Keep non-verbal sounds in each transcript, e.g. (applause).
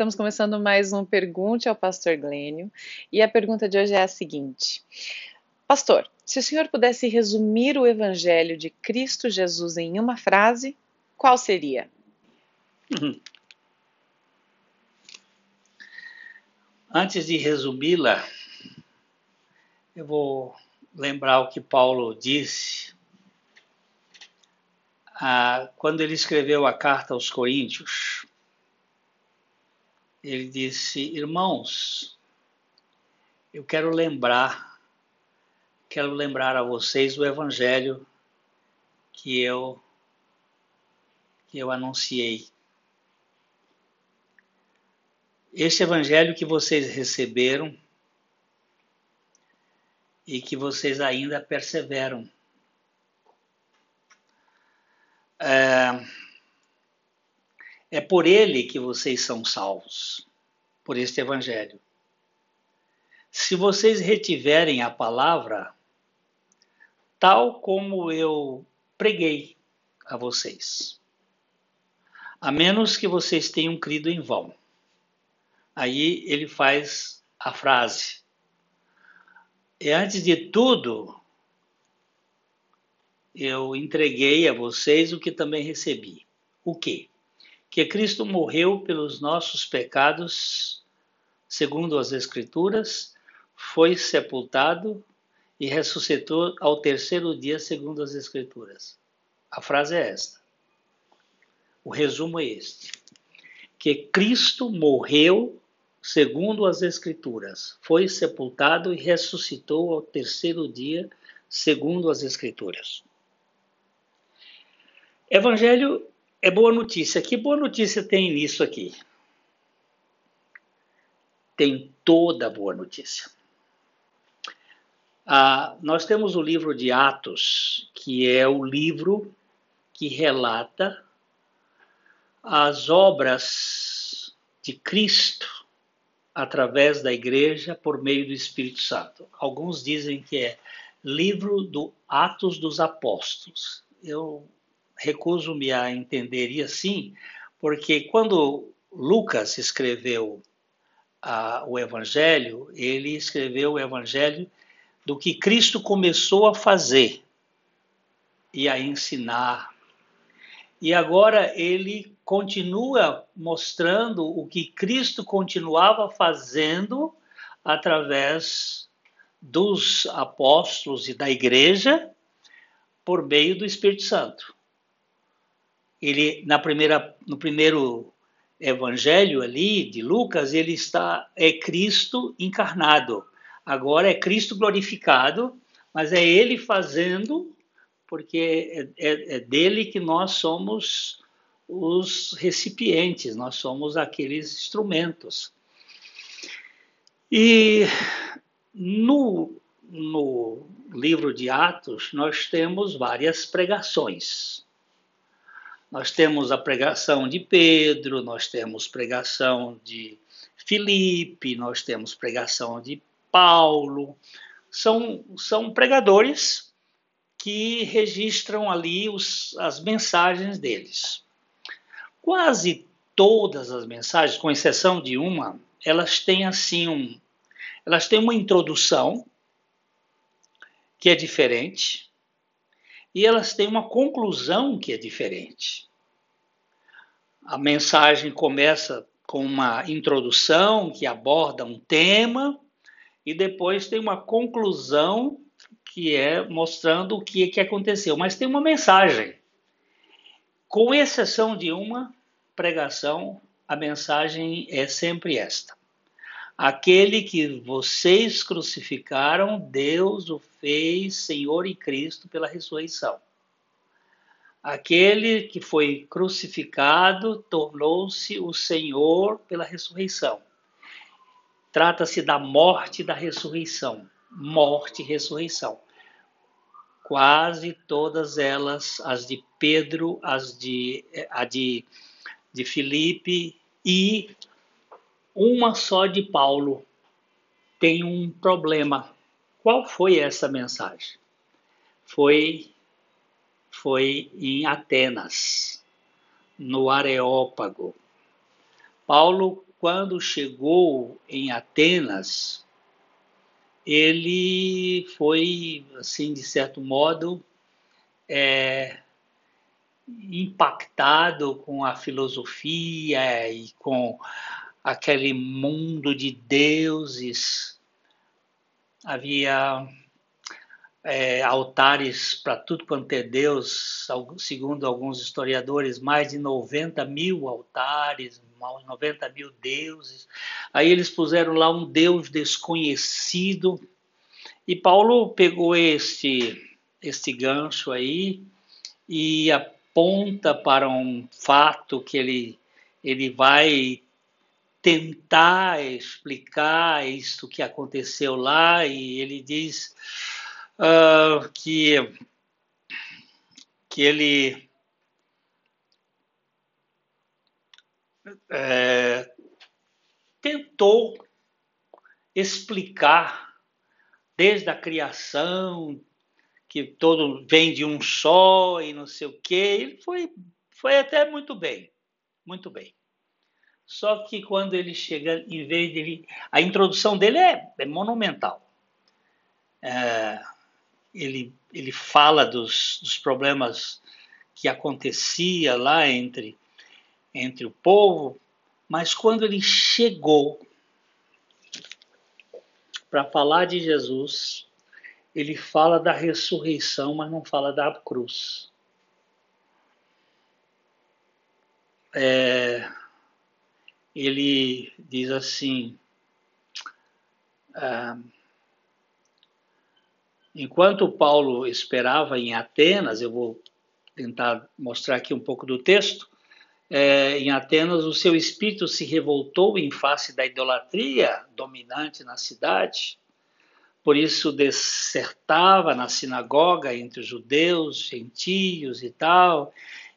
estamos começando mais um Pergunte ao Pastor Glênio. E a pergunta de hoje é a seguinte: Pastor, se o senhor pudesse resumir o Evangelho de Cristo Jesus em uma frase, qual seria? Uhum. Antes de resumi-la, eu vou lembrar o que Paulo disse ah, quando ele escreveu a carta aos Coríntios ele disse: Irmãos, eu quero lembrar, quero lembrar a vocês o evangelho que eu que eu anunciei. Este evangelho que vocês receberam e que vocês ainda perseveram. É, é por ele que vocês são salvos, por este evangelho. Se vocês retiverem a palavra, tal como eu preguei a vocês, a menos que vocês tenham crido em vão. Aí ele faz a frase. E antes de tudo, eu entreguei a vocês o que também recebi. O quê? Que Cristo morreu pelos nossos pecados, segundo as Escrituras, foi sepultado e ressuscitou ao terceiro dia, segundo as Escrituras. A frase é esta. O resumo é este: que Cristo morreu segundo as Escrituras, foi sepultado e ressuscitou ao terceiro dia, segundo as Escrituras. Evangelho é boa notícia. Que boa notícia tem nisso aqui? Tem toda boa notícia. Ah, nós temos o livro de Atos, que é o livro que relata as obras de Cristo através da igreja por meio do Espírito Santo. Alguns dizem que é livro do Atos dos Apóstolos. Eu recuso-me a entender assim, porque quando Lucas escreveu a, o Evangelho, ele escreveu o Evangelho do que Cristo começou a fazer e a ensinar. E agora ele continua mostrando o que Cristo continuava fazendo através dos apóstolos e da igreja por meio do Espírito Santo ele na primeira no primeiro evangelho ali de Lucas, ele está é Cristo encarnado. Agora é Cristo glorificado, mas é ele fazendo, porque é, é, é dele que nós somos os recipientes, nós somos aqueles instrumentos. E no, no livro de Atos, nós temos várias pregações. Nós temos a pregação de Pedro, nós temos pregação de Filipe, nós temos pregação de Paulo. São, são pregadores que registram ali os, as mensagens deles. Quase todas as mensagens, com exceção de uma, elas têm assim um, elas têm uma introdução que é diferente, e elas têm uma conclusão que é diferente. A mensagem começa com uma introdução que aborda um tema e depois tem uma conclusão que é mostrando o que, que aconteceu, mas tem uma mensagem. Com exceção de uma pregação, a mensagem é sempre esta: Aquele que vocês crucificaram, Deus o fez Senhor e Cristo pela ressurreição. Aquele que foi crucificado tornou-se o Senhor pela ressurreição. Trata-se da morte e da ressurreição. Morte e ressurreição. Quase todas elas, as de Pedro, as de, a de, de Filipe e uma só de Paulo tem um problema. Qual foi essa mensagem? Foi foi em Atenas, no Areópago. Paulo quando chegou em Atenas, ele foi, assim, de certo modo, é, impactado com a filosofia e com aquele mundo de deuses. Havia é, altares para tudo quanto é Deus, segundo alguns historiadores, mais de 90 mil altares, 90 mil deuses. Aí eles puseram lá um Deus desconhecido. E Paulo pegou este, este gancho aí e aponta para um fato que ele, ele vai tentar explicar isso que aconteceu lá, e ele diz uh, que, que ele é, tentou explicar desde a criação que todo vem de um só e não sei o quê. Ele foi, foi até muito bem, muito bem. Só que quando ele chega, em vez de. A introdução dele é, é monumental. É, ele, ele fala dos, dos problemas que acontecia lá entre, entre o povo, mas quando ele chegou para falar de Jesus, ele fala da ressurreição, mas não fala da cruz. É, ele diz assim: ah, enquanto Paulo esperava em Atenas, eu vou tentar mostrar aqui um pouco do texto. É, em Atenas, o seu espírito se revoltou em face da idolatria dominante na cidade. Por isso, dissertava na sinagoga entre os judeus, gentios e tal,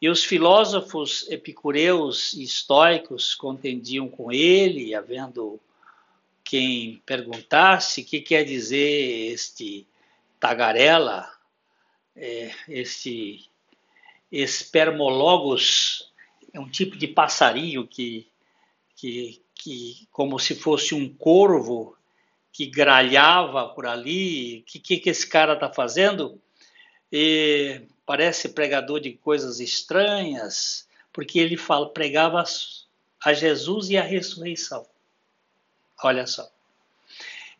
e os filósofos epicureus e estoicos contendiam com ele, havendo quem perguntasse o que quer dizer este tagarela, é, este espermologos, é um tipo de passarinho que, que, que como se fosse um corvo que gralhava por ali, o que, que, que esse cara está fazendo? E parece pregador de coisas estranhas, porque ele fala, pregava a Jesus e a ressurreição. Olha só.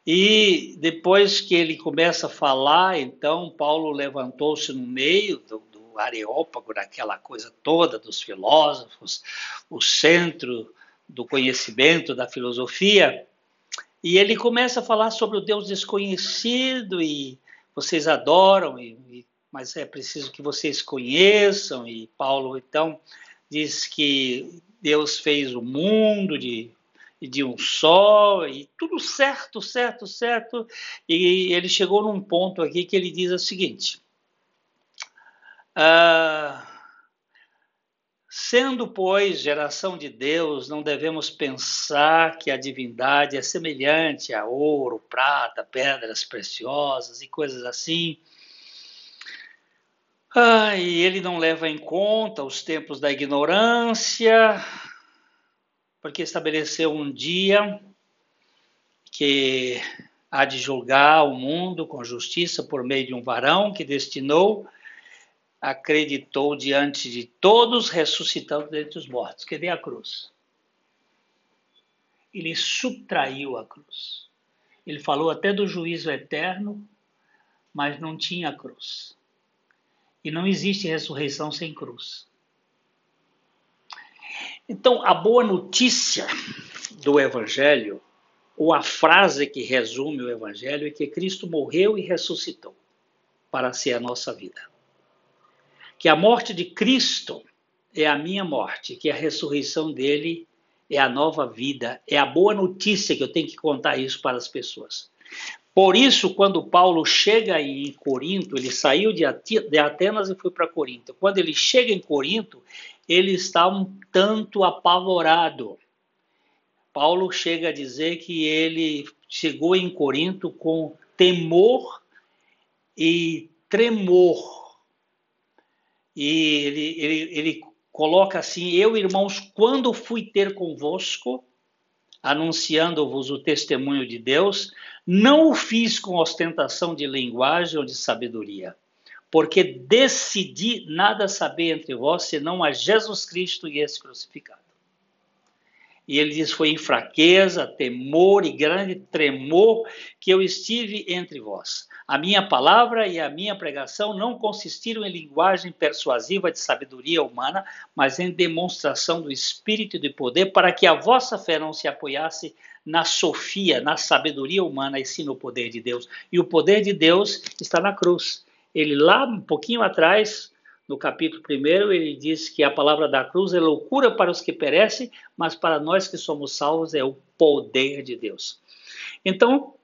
E depois que ele começa a falar, então Paulo levantou-se no meio do, do areópago, daquela coisa toda dos filósofos, o centro do conhecimento da filosofia, e ele começa a falar sobre o Deus desconhecido e vocês adoram e, e mas é preciso que vocês conheçam. E Paulo, então, diz que Deus fez o mundo de, de um só, e tudo certo, certo, certo. E ele chegou num ponto aqui que ele diz o seguinte. Ah, Sendo, pois, geração de Deus, não devemos pensar que a divindade é semelhante a ouro, prata, pedras preciosas e coisas assim, ah, e ele não leva em conta os tempos da ignorância, porque estabeleceu um dia que há de julgar o mundo com justiça por meio de um varão que destinou, acreditou diante de todos, ressuscitando dentre os mortos. Cadê a cruz? Ele subtraiu a cruz. Ele falou até do juízo eterno, mas não tinha cruz. E não existe ressurreição sem cruz. Então, a boa notícia do Evangelho, ou a frase que resume o Evangelho, é que Cristo morreu e ressuscitou para ser a nossa vida. Que a morte de Cristo é a minha morte, que a ressurreição dele é a nova vida, é a boa notícia que eu tenho que contar isso para as pessoas. Por isso, quando Paulo chega em Corinto, ele saiu de Atenas e foi para Corinto. Quando ele chega em Corinto, ele está um tanto apavorado. Paulo chega a dizer que ele chegou em Corinto com temor e tremor. E ele, ele, ele coloca assim: Eu, irmãos, quando fui ter convosco, anunciando-vos o testemunho de Deus, não o fiz com ostentação de linguagem ou de sabedoria, porque decidi nada saber entre vós senão a Jesus Cristo e esse crucificado. E ele diz: Foi em fraqueza, temor e grande tremor que eu estive entre vós. A minha palavra e a minha pregação não consistiram em linguagem persuasiva de sabedoria humana, mas em demonstração do Espírito e do poder, para que a vossa fé não se apoiasse na sofia, na sabedoria humana, e sim no poder de Deus. E o poder de Deus está na cruz. Ele lá um pouquinho atrás no capítulo 1, ele diz que a palavra da cruz é loucura para os que perecem, mas para nós que somos salvos é o poder de Deus. Então,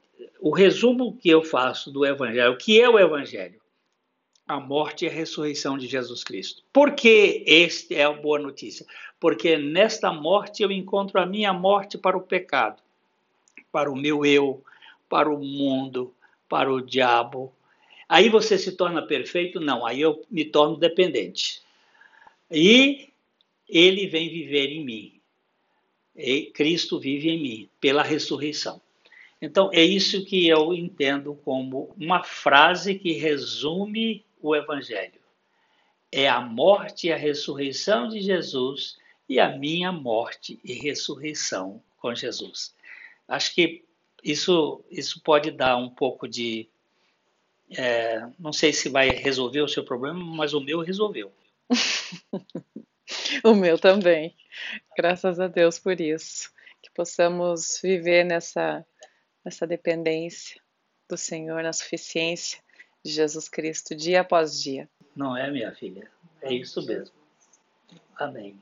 o resumo que eu faço do Evangelho, o que é o Evangelho? A morte e a ressurreição de Jesus Cristo. Por que este é a boa notícia? Porque nesta morte eu encontro a minha morte para o pecado, para o meu eu, para o mundo, para o diabo, Aí você se torna perfeito? Não, aí eu me torno dependente. E ele vem viver em mim. E Cristo vive em mim pela ressurreição. Então é isso que eu entendo como uma frase que resume o evangelho. É a morte e a ressurreição de Jesus e a minha morte e ressurreição com Jesus. Acho que isso, isso pode dar um pouco de é, não sei se vai resolver o seu problema, mas o meu resolveu. (laughs) o meu também. Graças a Deus por isso. Que possamos viver nessa, nessa dependência do Senhor, na suficiência de Jesus Cristo, dia após dia. Não é, minha filha? É isso mesmo. Amém.